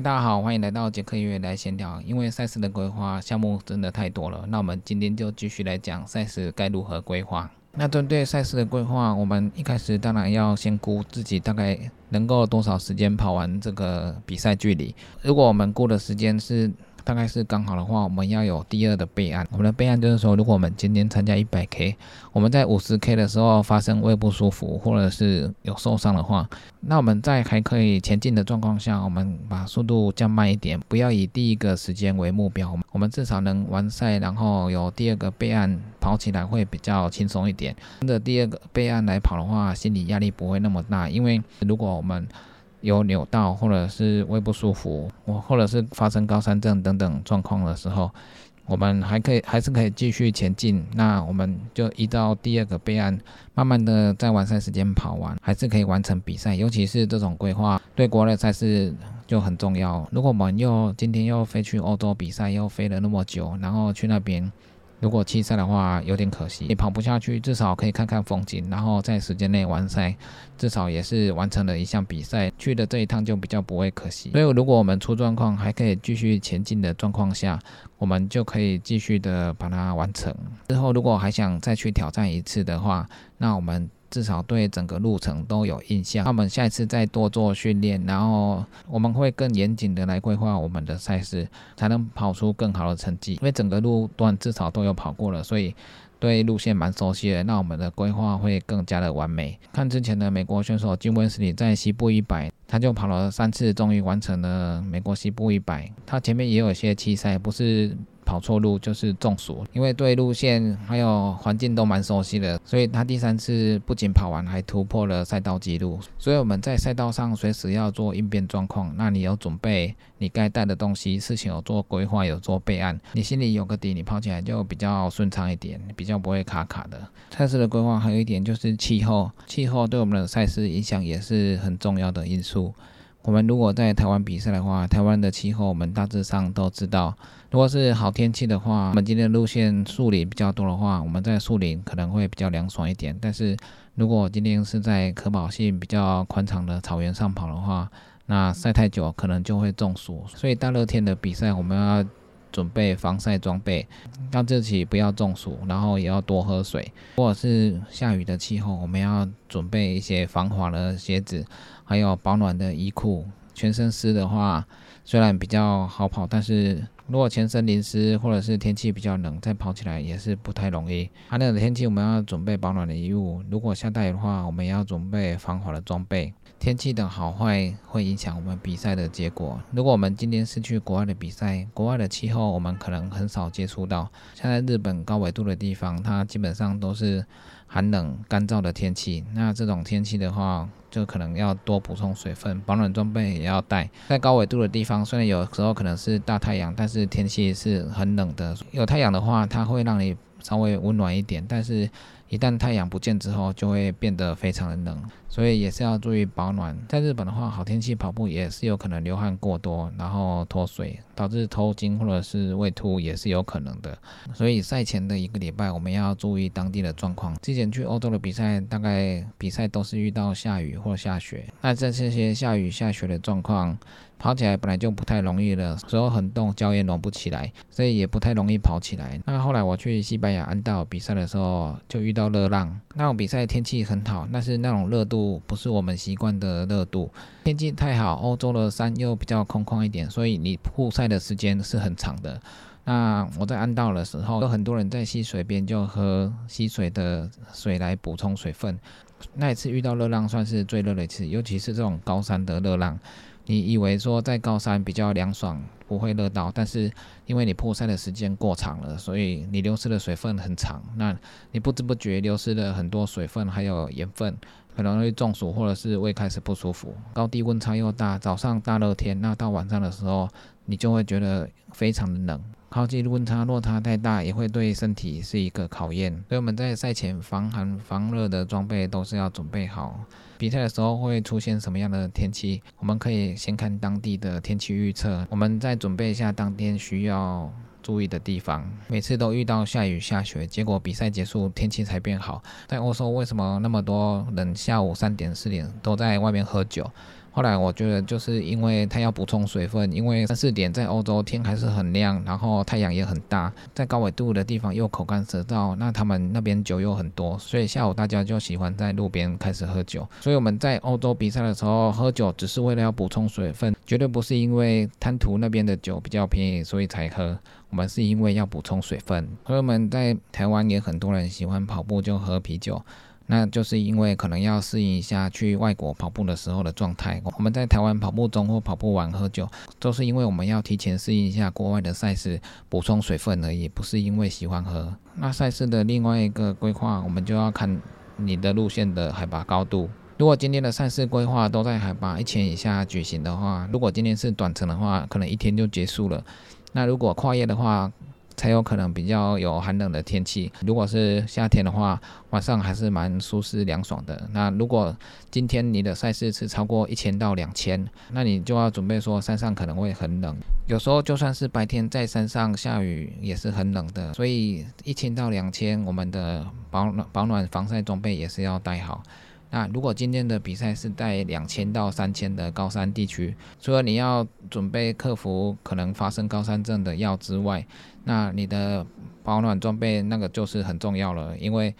大家好，欢迎来到杰克音乐来闲聊。因为赛事的规划项目真的太多了，那我们今天就继续来讲赛事该如何规划。那针对赛事的规划，我们一开始当然要先估自己大概能够多少时间跑完这个比赛距离。如果我们估的时间是大概是刚好的话，我们要有第二的备案。我们的备案就是说，如果我们今天参加一百 K，我们在五十 K 的时候发生胃不舒服，或者是有受伤的话，那我们在还可以前进的状况下，我们把速度降慢一点，不要以第一个时间为目标。我们至少能完赛，然后有第二个备案，跑起来会比较轻松一点。跟着第二个备案来跑的话，心理压力不会那么大，因为如果我们有扭到，或者是胃不舒服，或或者是发生高山症等等状况的时候，我们还可以还是可以继续前进。那我们就依照第二个备案，慢慢的在完赛时间跑完，还是可以完成比赛。尤其是这种规划对国内赛事就很重要。如果我们又今天又飞去欧洲比赛，又飞了那么久，然后去那边。如果弃赛的话，有点可惜。你跑不下去，至少可以看看风景，然后在时间内完赛，至少也是完成了一项比赛。去的这一趟就比较不会可惜。所以，如果我们出状况还可以继续前进的状况下，我们就可以继续的把它完成。之后，如果还想再去挑战一次的话，那我们。至少对整个路程都有印象。那我们下一次再多做训练，然后我们会更严谨的来规划我们的赛事，才能跑出更好的成绩。因为整个路段至少都有跑过了，所以对路线蛮熟悉的。那我们的规划会更加的完美。看之前的美国选手金温斯里在西部一百，他就跑了三次，终于完成了美国西部一百。他前面也有一些期赛，不是。跑错路就是中暑，因为对路线还有环境都蛮熟悉的，所以他第三次不仅跑完，还突破了赛道纪录。所以我们在赛道上随时要做应变状况，那你有准备你该带的东西，事情有做规划，有做备案，你心里有个底，你跑起来就比较顺畅一点，比较不会卡卡的。赛事的规划还有一点就是气候，气候对我们的赛事影响也是很重要的因素。我们如果在台湾比赛的话，台湾的气候我们大致上都知道。如果是好天气的话，我们今天的路线树林比较多的话，我们在树林可能会比较凉爽一点。但是如果今天是在可保性比较宽敞的草原上跑的话，那晒太久可能就会中暑。所以大热天的比赛，我们要准备防晒装备，让自己不要中暑，然后也要多喝水。如果是下雨的气候，我们要准备一些防滑的鞋子。还有保暖的衣裤，全身湿的话，虽然比较好跑，但是如果全身淋湿或者是天气比较冷，再跑起来也是不太容易。寒冷的天气，我们要准备保暖的衣物；如果下大雨的话，我们也要准备防滑的装备。天气的好坏会影响我们比赛的结果。如果我们今天是去国外的比赛，国外的气候我们可能很少接触到，像在日本高纬度的地方，它基本上都是寒冷干燥的天气。那这种天气的话，就可能要多补充水分，保暖装备也要带。在高纬度的地方，虽然有时候可能是大太阳，但是天气是很冷的。有太阳的话，它会让你稍微温暖一点，但是。一旦太阳不见之后，就会变得非常的冷，所以也是要注意保暖。在日本的话，好天气跑步也是有可能流汗过多，然后脱水，导致头巾或者是胃吐也是有可能的。所以赛前的一个礼拜，我们要注意当地的状况。之前去欧洲的比赛，大概比赛都是遇到下雨或下雪。那在这些下雨下雪的状况，跑起来本来就不太容易了，手很冻，脚也暖不起来，所以也不太容易跑起来。那后来我去西班牙安道比赛的时候，就遇热浪。那种比赛天气很好，但是那种热度不是我们习惯的热度。天气太好，欧洲的山又比较空旷一点，所以你曝晒的时间是很长的。那我在安道的时候，有很多人在溪水边就喝溪水的水来补充水分。那一次遇到热浪，算是最热的一次，尤其是这种高山的热浪。你以为说在高山比较凉爽，不会热到，但是因为你破晒的时间过长了，所以你流失的水分很长，那你不知不觉流失了很多水分，还有盐分，很容易中暑或者是胃开始不舒服。高低温差又大，早上大热天，那到晚上的时候，你就会觉得非常的冷。靠近温差落差太大，也会对身体是一个考验。所以我们在赛前防寒防热的装备都是要准备好。比赛的时候会出现什么样的天气？我们可以先看当地的天气预测，我们再准备一下当天需要注意的地方。每次都遇到下雨下雪，结果比赛结束天气才变好。在欧洲为什么那么多人下午三点四点都在外面喝酒？后来我觉得就是因为它要补充水分，因为三四点在欧洲天还是很亮，然后太阳也很大，在高纬度的地方又口干舌燥，那他们那边酒又很多，所以下午大家就喜欢在路边开始喝酒。所以我们在欧洲比赛的时候喝酒，只是为了要补充水分，绝对不是因为贪图那边的酒比较便宜所以才喝，我们是因为要补充水分。所以我们在台湾也很多人喜欢跑步就喝啤酒。那就是因为可能要适应一下去外国跑步的时候的状态。我们在台湾跑步中或跑步完喝酒，都是因为我们要提前适应一下国外的赛事，补充水分而已，不是因为喜欢喝。那赛事的另外一个规划，我们就要看你的路线的海拔高度。如果今天的赛事规划都在海拔一千以下举行的话，如果今天是短程的话，可能一天就结束了。那如果跨越的话，才有可能比较有寒冷的天气。如果是夏天的话，晚上还是蛮舒适凉爽的。那如果今天你的赛事是超过一千到两千，那你就要准备说山上可能会很冷。有时候就算是白天在山上下雨也是很冷的。所以一千到两千，我们的保暖保暖防晒装备也是要带好。那如果今天的比赛是在两千到三千的高山地区，除了你要准备克服可能发生高山症的药之外，那你的保暖装备那个就是很重要了。因为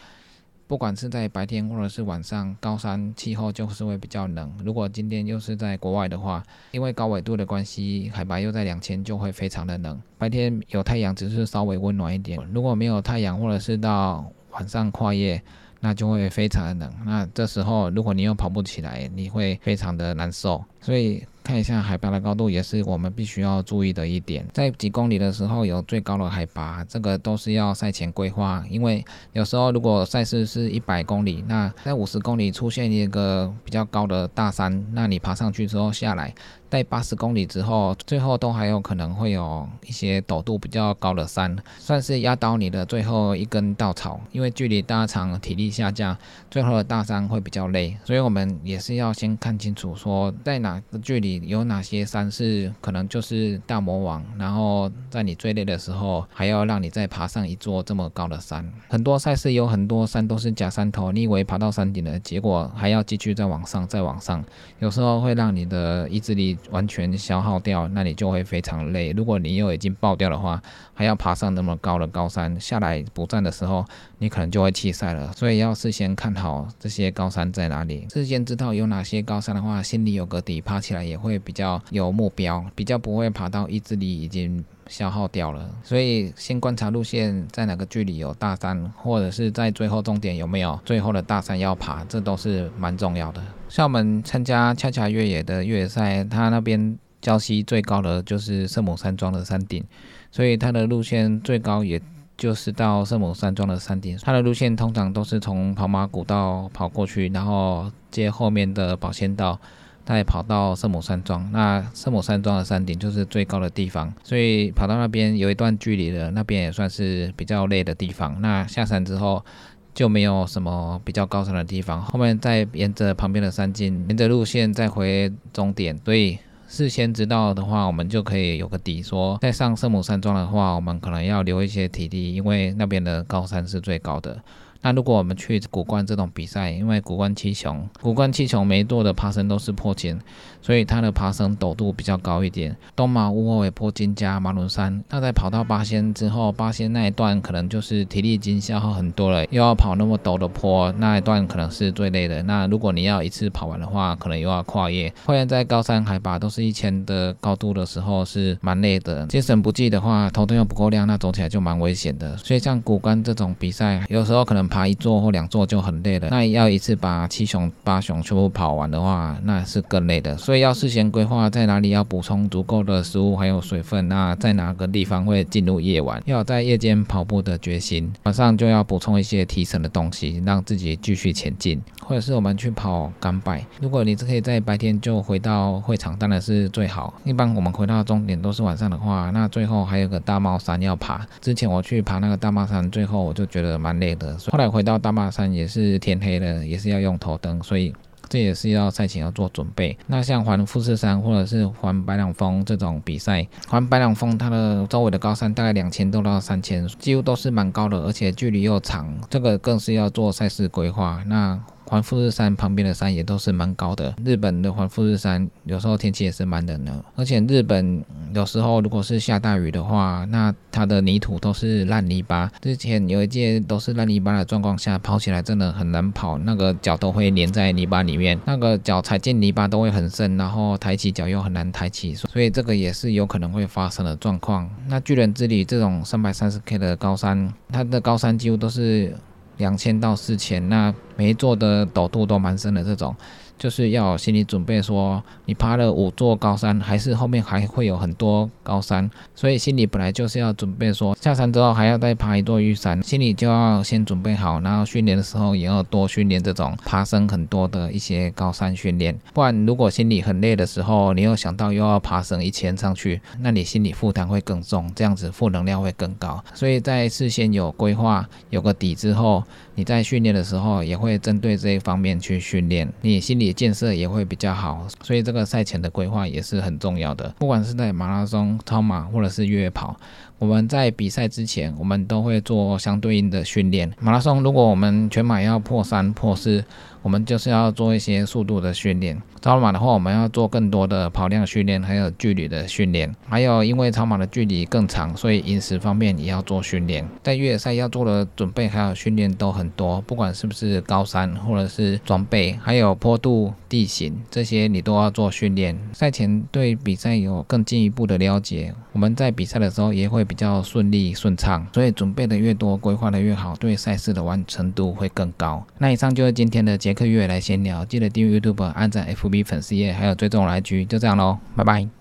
不管是在白天或者是晚上，高山气候就是会比较冷。如果今天又是在国外的话，因为高纬度的关系，海拔又在两千，就会非常的冷。白天有太阳，只是稍微温暖一点；如果没有太阳，或者是到晚上跨夜。那就会非常的冷，那这时候如果你又跑不起来，你会非常的难受，所以。看一下海拔的高度，也是我们必须要注意的一点。在几公里的时候有最高的海拔，这个都是要赛前规划。因为有时候如果赛事是一百公里，那在五十公里出现一个比较高的大山，那你爬上去之后下来，在八十公里之后，最后都还有可能会有一些陡度比较高的山，算是压倒你的最后一根稻草。因为距离大长，体力下降，最后的大山会比较累，所以我们也是要先看清楚，说在哪个距离。有哪些山是可能就是大魔王？然后在你最累的时候，还要让你再爬上一座这么高的山。很多赛事有很多山都是假山头，你以为爬到山顶了，结果还要继续再往上，再往上。有时候会让你的意志力完全消耗掉，那你就会非常累。如果你又已经爆掉的话，还要爬上那么高的高山，下来补站的时候，你可能就会弃赛了。所以要事先看好这些高山在哪里，事先知道有哪些高山的话，心里有个底，爬起来也会。会比较有目标，比较不会爬到意志力已经消耗掉了，所以先观察路线在哪个距离有大山，或者是在最后终点有没有最后的大山要爬，这都是蛮重要的。像我们参加恰恰越野的越野赛，它那边礁溪最高的就是圣母山庄的山顶，所以它的路线最高也就是到圣母山庄的山顶。它的路线通常都是从跑马古道跑过去，然后接后面的保鲜道。再跑到圣母山庄，那圣母山庄的山顶就是最高的地方，所以跑到那边有一段距离了，那边也算是比较累的地方。那下山之后就没有什么比较高山的地方，后面再沿着旁边的山径，沿着路线再回终点。所以事先知道的话，我们就可以有个底，说在上圣母山庄的话，我们可能要留一些体力，因为那边的高山是最高的。那如果我们去古关这种比赛，因为古关七雄，古关七雄每一座的爬升都是破千，所以它的爬升陡度比较高一点。东马乌后尾坡金加马伦山，那在跑到八仙之后，八仙那一段可能就是体力已经消耗很多了，又要跑那么陡的坡，那一段可能是最累的。那如果你要一次跑完的话，可能又要跨越。跨越在高山海拔都是一千的高度的时候是蛮累的，精神不济的话，头灯又不够亮，那走起来就蛮危险的。所以像古关这种比赛，有时候可能。爬一座或两座就很累了，那要一次把七雄八雄全部跑完的话，那是更累的。所以要事先规划在哪里要补充足够的食物还有水分，那在哪个地方会进入夜晚，要在夜间跑步的决心，晚上就要补充一些提神的东西，让自己继续前进。或者是我们去跑钢拜，如果你是可以在白天就回到会场，当然是最好。一般我们回到终点都是晚上的话，那最后还有个大帽山要爬。之前我去爬那个大帽山，最后我就觉得蛮累的。后来回到大帽山也是天黑了，也是要用头灯，所以这也是要赛前要做准备。那像环富士山或者是环白朗峰这种比赛，环白朗峰它的周围的高山大概两千多到三千，几乎都是蛮高的，而且距离又长，这个更是要做赛事规划。那环富士山旁边的山也都是蛮高的。日本的环富士山有时候天气也是蛮冷的，而且日本有时候如果是下大雨的话，那它的泥土都是烂泥巴。之前有一届都是烂泥巴的状况下，跑起来真的很难跑，那个脚都会粘在泥巴里面，那个脚踩进泥巴都会很深，然后抬起脚又很难抬起，所以这个也是有可能会发生的状况。那巨人之旅这种三百三十 K 的高山，它的高山几乎都是两千到四千，那没做的陡度都蛮深的这种。就是要心理准备，说你爬了五座高山，还是后面还会有很多高山，所以心里本来就是要准备说下山之后还要再爬一座玉山，心里就要先准备好，然后训练的时候也要多训练这种爬升很多的一些高山训练，不然如果心里很累的时候，你又想到又要爬升一千上去，那你心理负担会更重，这样子负能量会更高，所以在事先有规划有个底之后，你在训练的时候也会针对这一方面去训练，你心里。建设也会比较好，所以这个赛前的规划也是很重要的。不管是在马拉松、超马或者是越野跑，我们在比赛之前，我们都会做相对应的训练。马拉松，如果我们全马要破三、破四。我们就是要做一些速度的训练，超马的话，我们要做更多的跑量训练，还有距离的训练，还有因为超马的距离更长，所以饮食方面也要做训练。在越野赛要做的准备还有训练都很多，不管是不是高山或者是装备，还有坡度、地形这些，你都要做训练。赛前对比赛有更进一步的了解，我们在比赛的时候也会比较顺利顺畅。所以准备的越多，规划的越好，对赛事的完成度会更高。那以上就是今天的。杰克月来闲聊，记得订阅 YouTube、按赞 FB 粉丝页，还有追踪来居，就这样喽，拜拜。